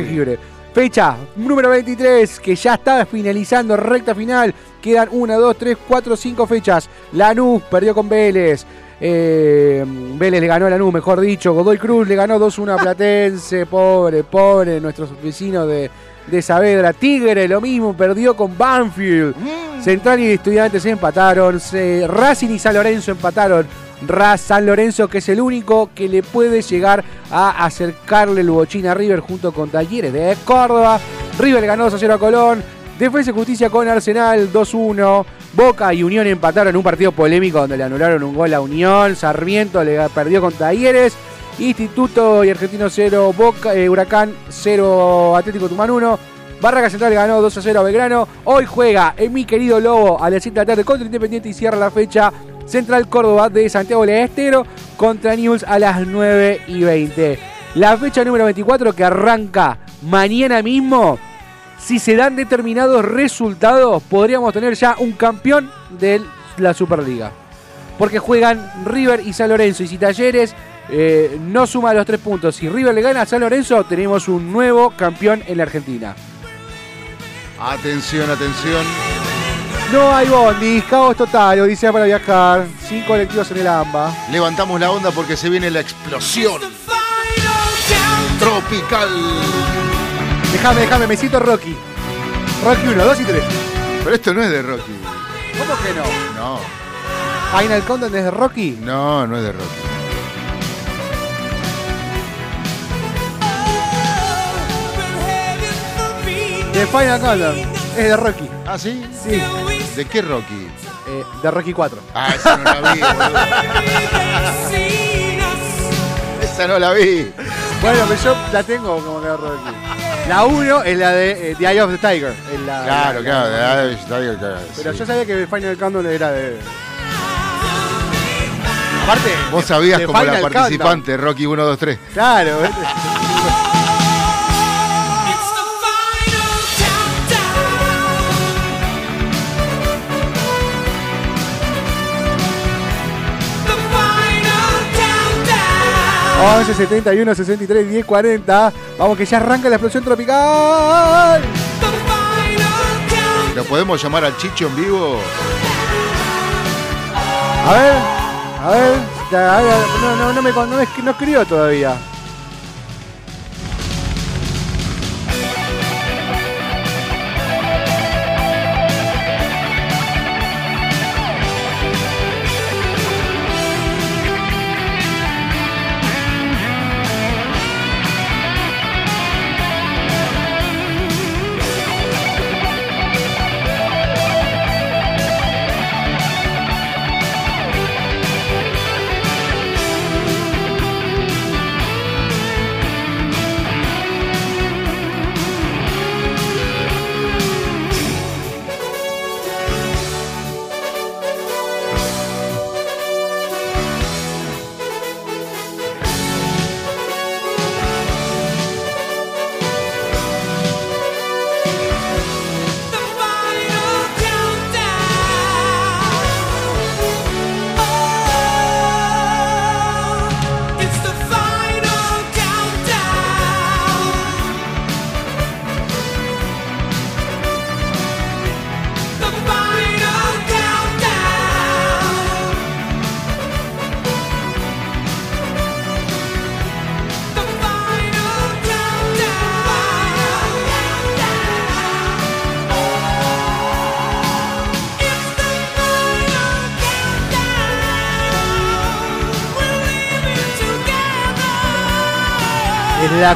Fecha número 23, que ya está finalizando, recta final. Quedan 1, 2, 3, 4, 5 fechas. Lanús perdió con Vélez. Eh, Vélez le ganó a Lanús, mejor dicho. Godoy Cruz le ganó 2-1 a Platense. Pobre, pobre, nuestros vecinos de, de Saavedra. Tigre lo mismo, perdió con Banfield. Central y Estudiantes empataron. Se- Racing y San Lorenzo empataron. Ra San Lorenzo, que es el único que le puede llegar a acercarle el bochín a River junto con Talleres de Córdoba. River ganó 2 a 0 a Colón. Defensa y Justicia con Arsenal 2-1. Boca y Unión empataron un partido polémico donde le anularon un gol a Unión. Sarmiento le perdió con Talleres. Instituto y Argentino 0, Boca, eh, Huracán 0, Atlético Tucumán 1. Barraca Central ganó 2 a 0 a Belgrano. Hoy juega en mi querido Lobo a las 7 de la tarde contra Independiente y cierra la fecha Central Córdoba de Santiago del Estero contra News a las 9 y 20. La fecha número 24 que arranca mañana mismo. Si se dan determinados resultados, podríamos tener ya un campeón de la Superliga. Porque juegan River y San Lorenzo. Y si Talleres eh, no suma los tres puntos, si River le gana a San Lorenzo, tenemos un nuevo campeón en la Argentina. Atención, atención. No hay bondis, caos total, odisea para viajar, sin colectivos en el AMBA. Levantamos la onda porque se viene la explosión tropical. Déjame, déjame, me siento Rocky. Rocky 1, 2 y 3. Pero esto no es de Rocky. ¿Cómo que no? No, Final Countdown desde Rocky. no, no es de Rocky. The Final Countdown es de Rocky. ¿Ah, sí? Sí, ¿De qué Rocky? eh, de Rocky 4. Ah, esa no la vi, boludo. Esa no la vi. Bueno, pero yo la tengo como de Rocky. La 1 es la de eh, The Eye of the Tiger. es la- Claro, la- claro. la- de- de- de- de- Pero sí. yo sabía que Final Countdown era de. Aparte. Vos sabías de como la Final participante, Rocky 1, 2, 3. Countdown. Claro, 11 71 63 10 40. Vamos que ya arranca la explosión tropical. ¿Lo podemos llamar al Chicho en vivo? A ver, a ver. a ver, no, no, no me no, me- no escribió todavía.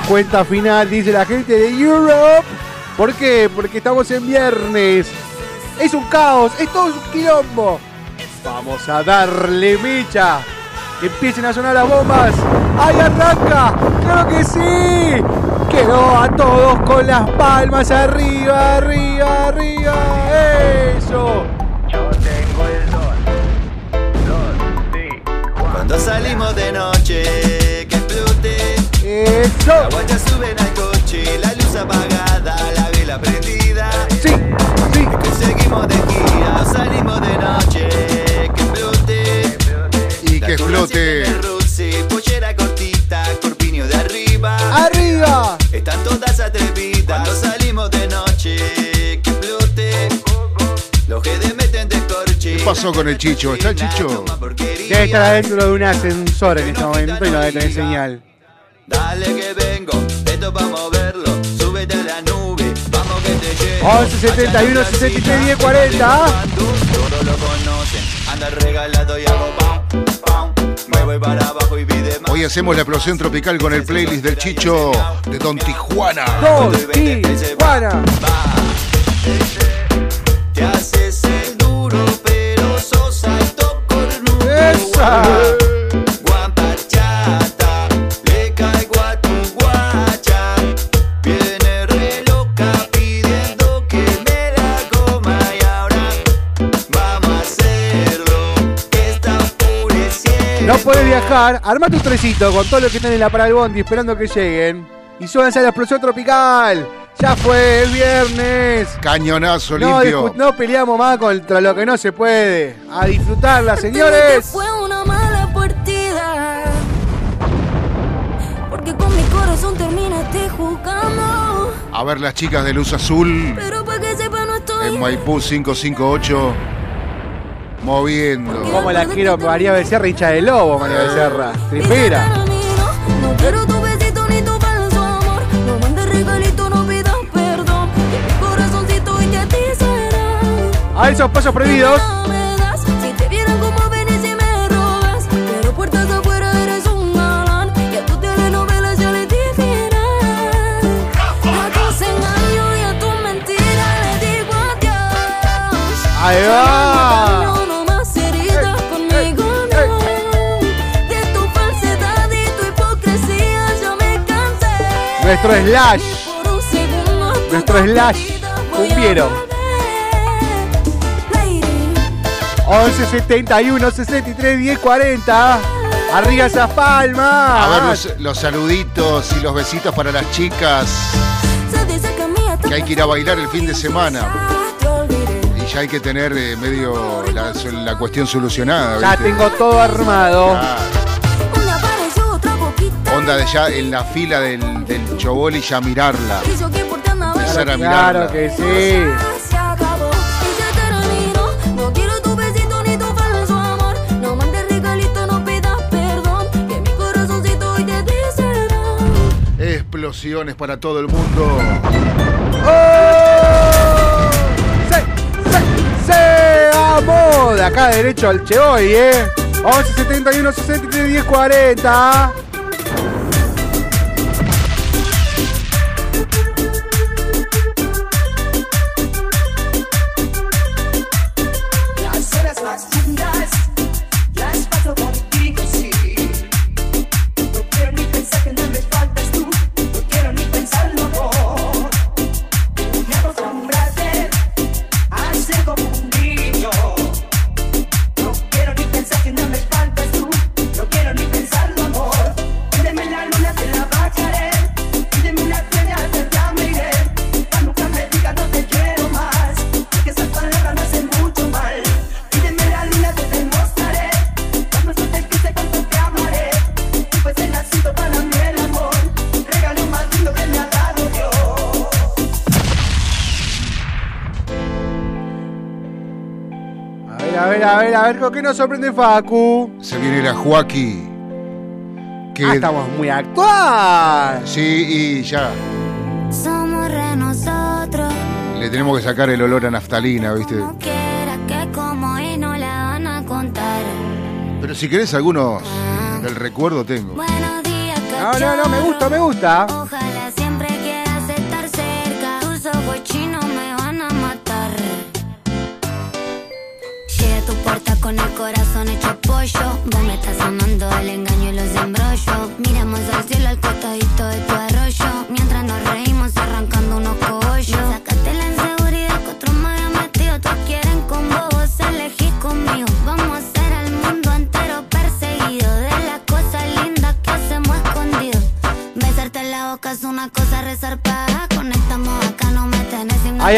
Cuenta final, dice la gente de Europe. ¿Por qué? Porque estamos en viernes. Es un caos, es todo un quilombo. Vamos a darle mecha. Que empiecen a sonar las bombas. ¡Ahí arranca! ¡Claro que sí! Quedó a todos con las palmas arriba, arriba, arriba. ¡Eso! Cuando salimos de noche. ¡Eso! La guacha suben al coche, la luz apagada, la vela prendida. ¡Sí! ¡Sí! Que seguimos de gira, salimos de noche, que explote. Y La que siempre roce, pollera cortita, corpiño de arriba. ¡Arriba! Están todas atrevidas cuando salimos de noche, que explote. Los que te meten de corche. ¿Qué pasó con el Chicho? ¿Está el Chicho? Debe estar adentro de un ascensor en este momento y no debe tener señal. Dale que vengo, esto es pa' moverlo. Súbete a la nube, vamos que te llevo. 11 71 63 10 40. Todos lo conocen, anda regalado y hago pam, pam. Me voy para abajo y pide más. Hoy hacemos la explosión tropical con el playlist del Chicho de Don Tijuana. Dos, Tijuana. Va. Te haces el duro, pero sos alto cornudo. ¡Esa! No podés viajar, arma tu trecito con todo lo que están en la para del bondi esperando que lleguen. Y súbanse a la explosión tropical. Ya fue el viernes. Cañonazo No, limpio. no peleamos más contra lo que no se puede. A disfrutarla, señores. Fue una mala partida. Porque con mi corazón terminaste jugando. A ver las chicas de Luz Azul Pero para que sepa, no estoy. en Maipú 558. Moviendo. Como la quiero María Becerra, hincha de lobo, María Becerra. Y Tripera. a mí, No, no quiero tu Nuestro slash. Nuestro slash. Cumbiero. volver. Lady. 11 71 63 10 40. Arriba esas palmas. A ver los, los saluditos y los besitos para las chicas que hay que ir a bailar el fin de semana. Y ya hay que tener eh, medio la, la cuestión solucionada. Ya tengo todo armado. Onda de ya en la fila del, del chobol y ya mirarla. Empezar a Claro mirarla. que sí. Perdón. Que no. Explosiones para todo el mundo. ¡Oh! ¡Se! ¡Se! ¡Se! ¡Vamos! De acá derecho al Cheoy, ¿eh? 11 71 63 10 40. ¿Con qué nos sorprende Facu? Se viene la Joaquí. Que, Ah, estamos muy actual. Sí, y ya. Somos re nosotros. Le tenemos que sacar el olor a naftalina, ¿viste? No quiera que como y no la van a contar. Pero si querés algunos del recuerdo tengo. Buenos días, No, no, no, me gusta, me gusta.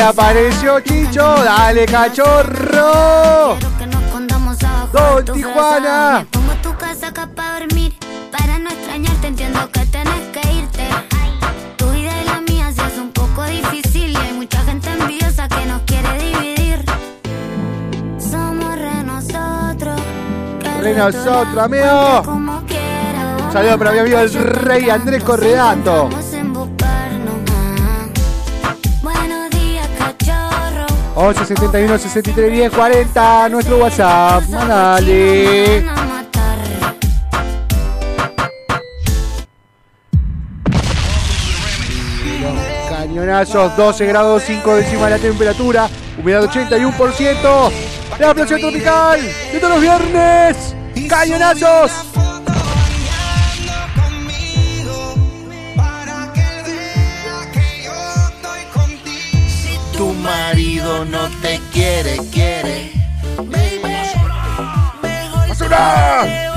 Apareció Chicho, dale cachorro. Don Tijuana. pongo tu casa acá para dormir. Para no extrañarte, entiendo que tenés que irte. Tu vida y la mía se hace un poco difícil. Y hay mucha gente envidiosa que nos quiere dividir. Somos re nosotros. Re nosotros, amigo. encuentre como quiera. Un saludo para mi amigo el rey Andrés Corredato. 11 71 63 10 40, nuestro WhatsApp. Mandale. Cañonazos, 12 grados 5 décimas la temperatura, humedad 81%. La explosión tropical de todos los viernes. Cañonazos. Marido no te quiere, quiere. Baby. Tú te.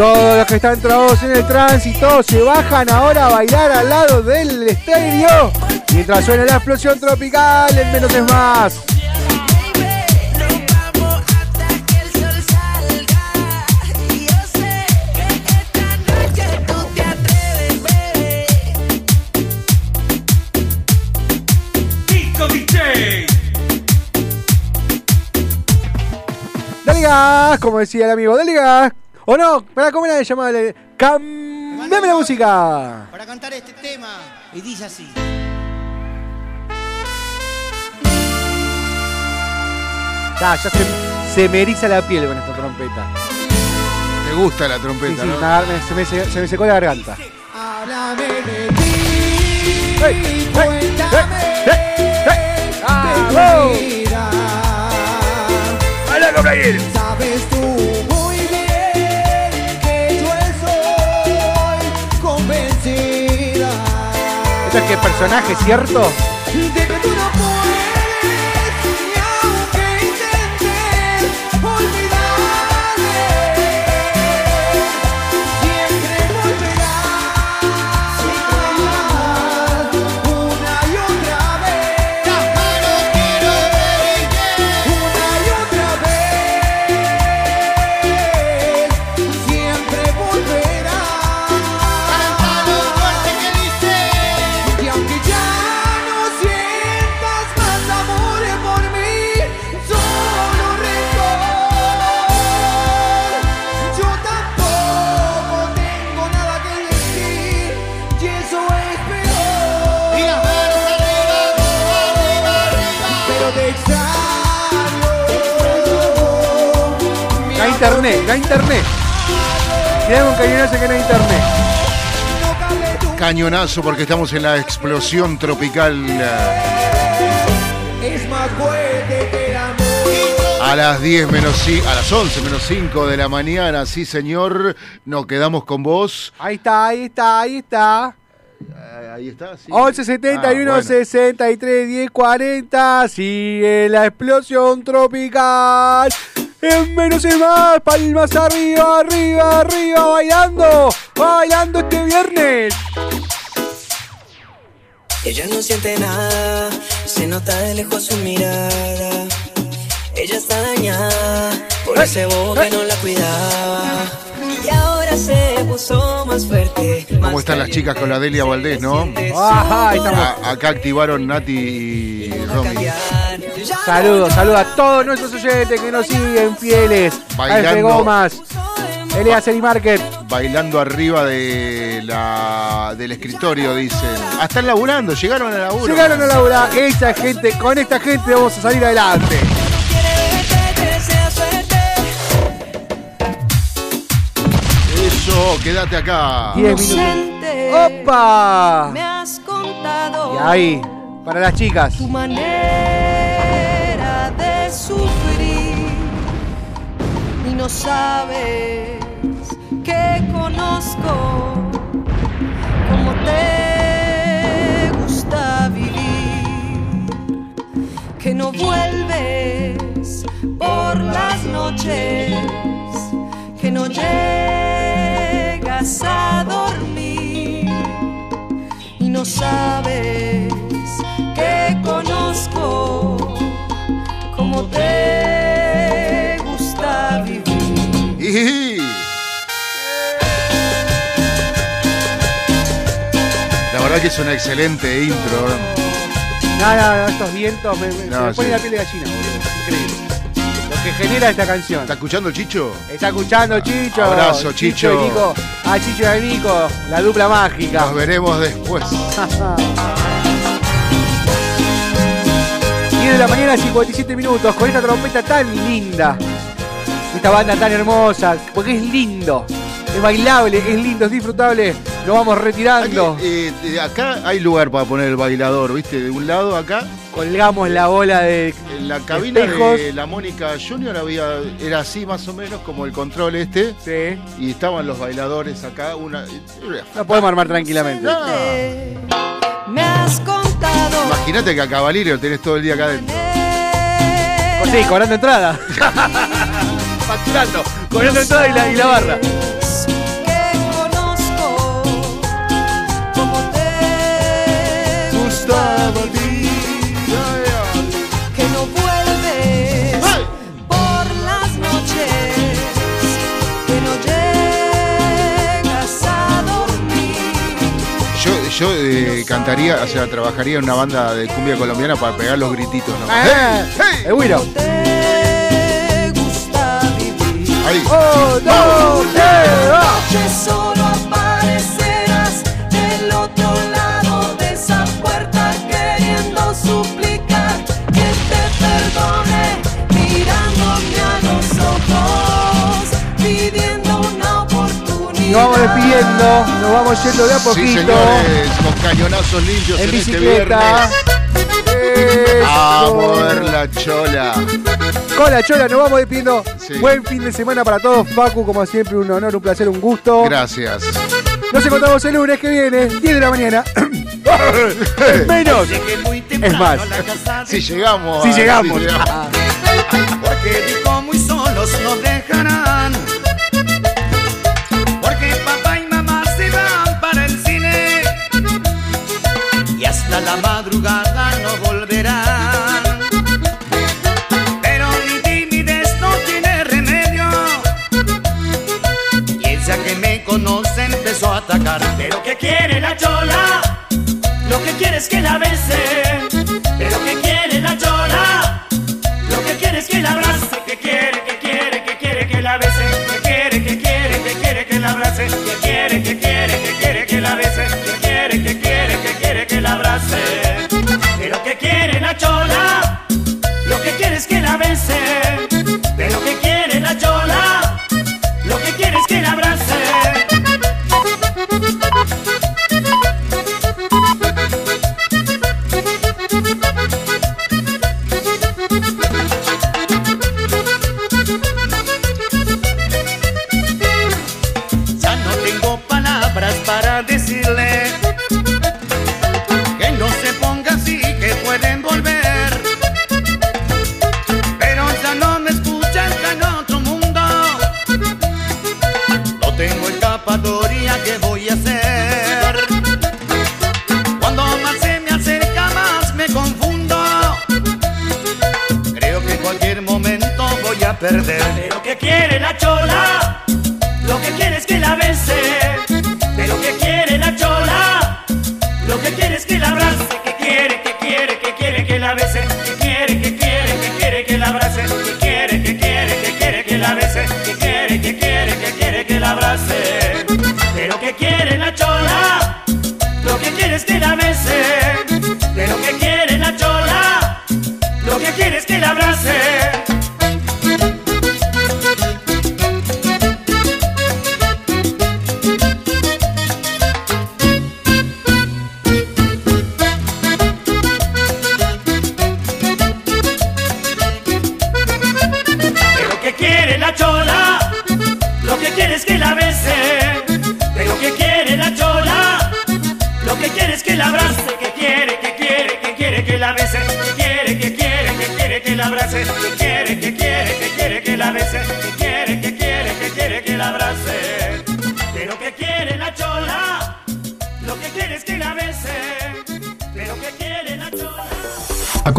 Todos los que están trabados en el tránsito se bajan ahora a bailar al lado del estadio. Mientras suena la explosión tropical, el menos es más. Dale gas, como decía el amigo, dale gas. O no, para cómo era de llamada, cambiame la música. Para cantar este tema, y dice así. Ya, ya se, se me eriza la piel con esta trompeta. Te gusta la trompeta, sí, ¿no? nada, me- se, me, se- se me secó la garganta. Háblame de ti, ¡Hey! ¡Hey! cuéntame ¡Hey! ¡Hey! de ¡Vamos! tu vida. ¡Hala, compañero! Sabes tú muy bien que yo estoy convencida ¿Esto es que personaje, cierto? de internet, no hay internet. Queda con cañonazo que no hay internet. Cañonazo porque estamos en la explosión tropical eh, Es más fuerte que el amor. a las 10 menos a las 11 menos 5 de la mañana. Sí, señor. Nos quedamos con vos. Ahí está, ahí está, ahí está. Ah, Ahí está. sí. 11 71 Ah, bueno. 63 10 40. Sigue la explosión tropical. En menos es más, palmas arriba, arriba, arriba, bailando, bailando este viernes. Ella no siente nada, se nota de lejos su mirada. Ella está dañada por Eh, ese bobo que no la cuidaba. Y ahora se puso más fuerte. ¿Cómo están las chicas con la Delia Valdés, no? Ajá, ahí estamos. A- acá activaron Nati y Romy. Saludos, saludos a todos nuestros oyentes que nos siguen fieles. A Bailando. F Gomas. Elías Market. Bailando arriba de la, del escritorio, dicen. Ah, están laburando, llegaron a laburo. Llegaron a Laura. Esa gente, con esta gente vamos a salir adelante. Eso, quédate acá. 10 minutos. ¡Opa! Me has contado Y ahí, para las chicas. tu manera sufrir y no sabes que conozco cómo te gusta vivir, que no vuelves por las noches, que no llegas a dormir y no sabes que conozco cómo te gusta vivir. Y- La verdad que es una excelente intro. No, no, no, estos vientos me, me- se No, me pone sí. la piel de gallina, boludo. Increíble. Lo que genera esta canción. ¿Está escuchando el Chicho? Está escuchando Chicho. Abrazo, y Chicho. Nico. A Chicho y a Nico, la dupla mágica. Nos veremos después. 10 de la mañana, 57 minutos, con esta trompeta tan linda. Esta banda tan hermosa, porque es lindo. Es bailable, es lindo, es disfrutable. Lo vamos retirando. Aquí, eh, acá hay lugar para poner el bailador, ¿viste? De un lado acá, Colgamos la bola de. en la cabina Espejos. de la Mónica Junior había, era así más o menos como el control este. Sí. Y estaban los bailadores acá, una. Lo podemos armar tranquilamente. Me has Imagínate que a Cavalirio tenés todo el día acá adentro. Sí, cobrando entrada. Facturando. Cobrando entrada y la, y la barra. Yo, eh, cantaría, o sea, trabajaría en una banda de cumbia colombiana para pegar los grititos, ¿no? Ah, gusta vivir. Ahí. ¡Oh, no! ¡Eh, Nos vamos despidiendo, nos vamos yendo de a poquito. Sí, señores, con cañonazos limpios en en, este bicicleta. viernes. A mover la chola. Con la chola nos vamos despidiendo. Sí. Buen fin de semana para todos. Facu, como siempre, un honor, un placer, un gusto. Gracias. Nos encontramos el lunes que viene, 10 de la mañana. Menos. Es más. Si llegamos. Si llegamos. Porque dijo muy solos nos dejarán. La madrugada no volverán. Pero mi timidez no tiene remedio. Ella que me conoce empezó a atacar. Pero que quiere la chola. Lo que quiere es que la bese.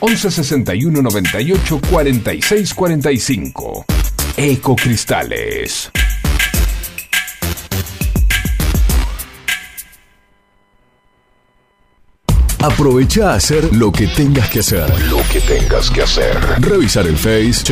11 61 98 46 45. Ecocristales. Aprovecha a hacer lo que tengas que hacer. Lo que tengas que hacer. Revisar el Face,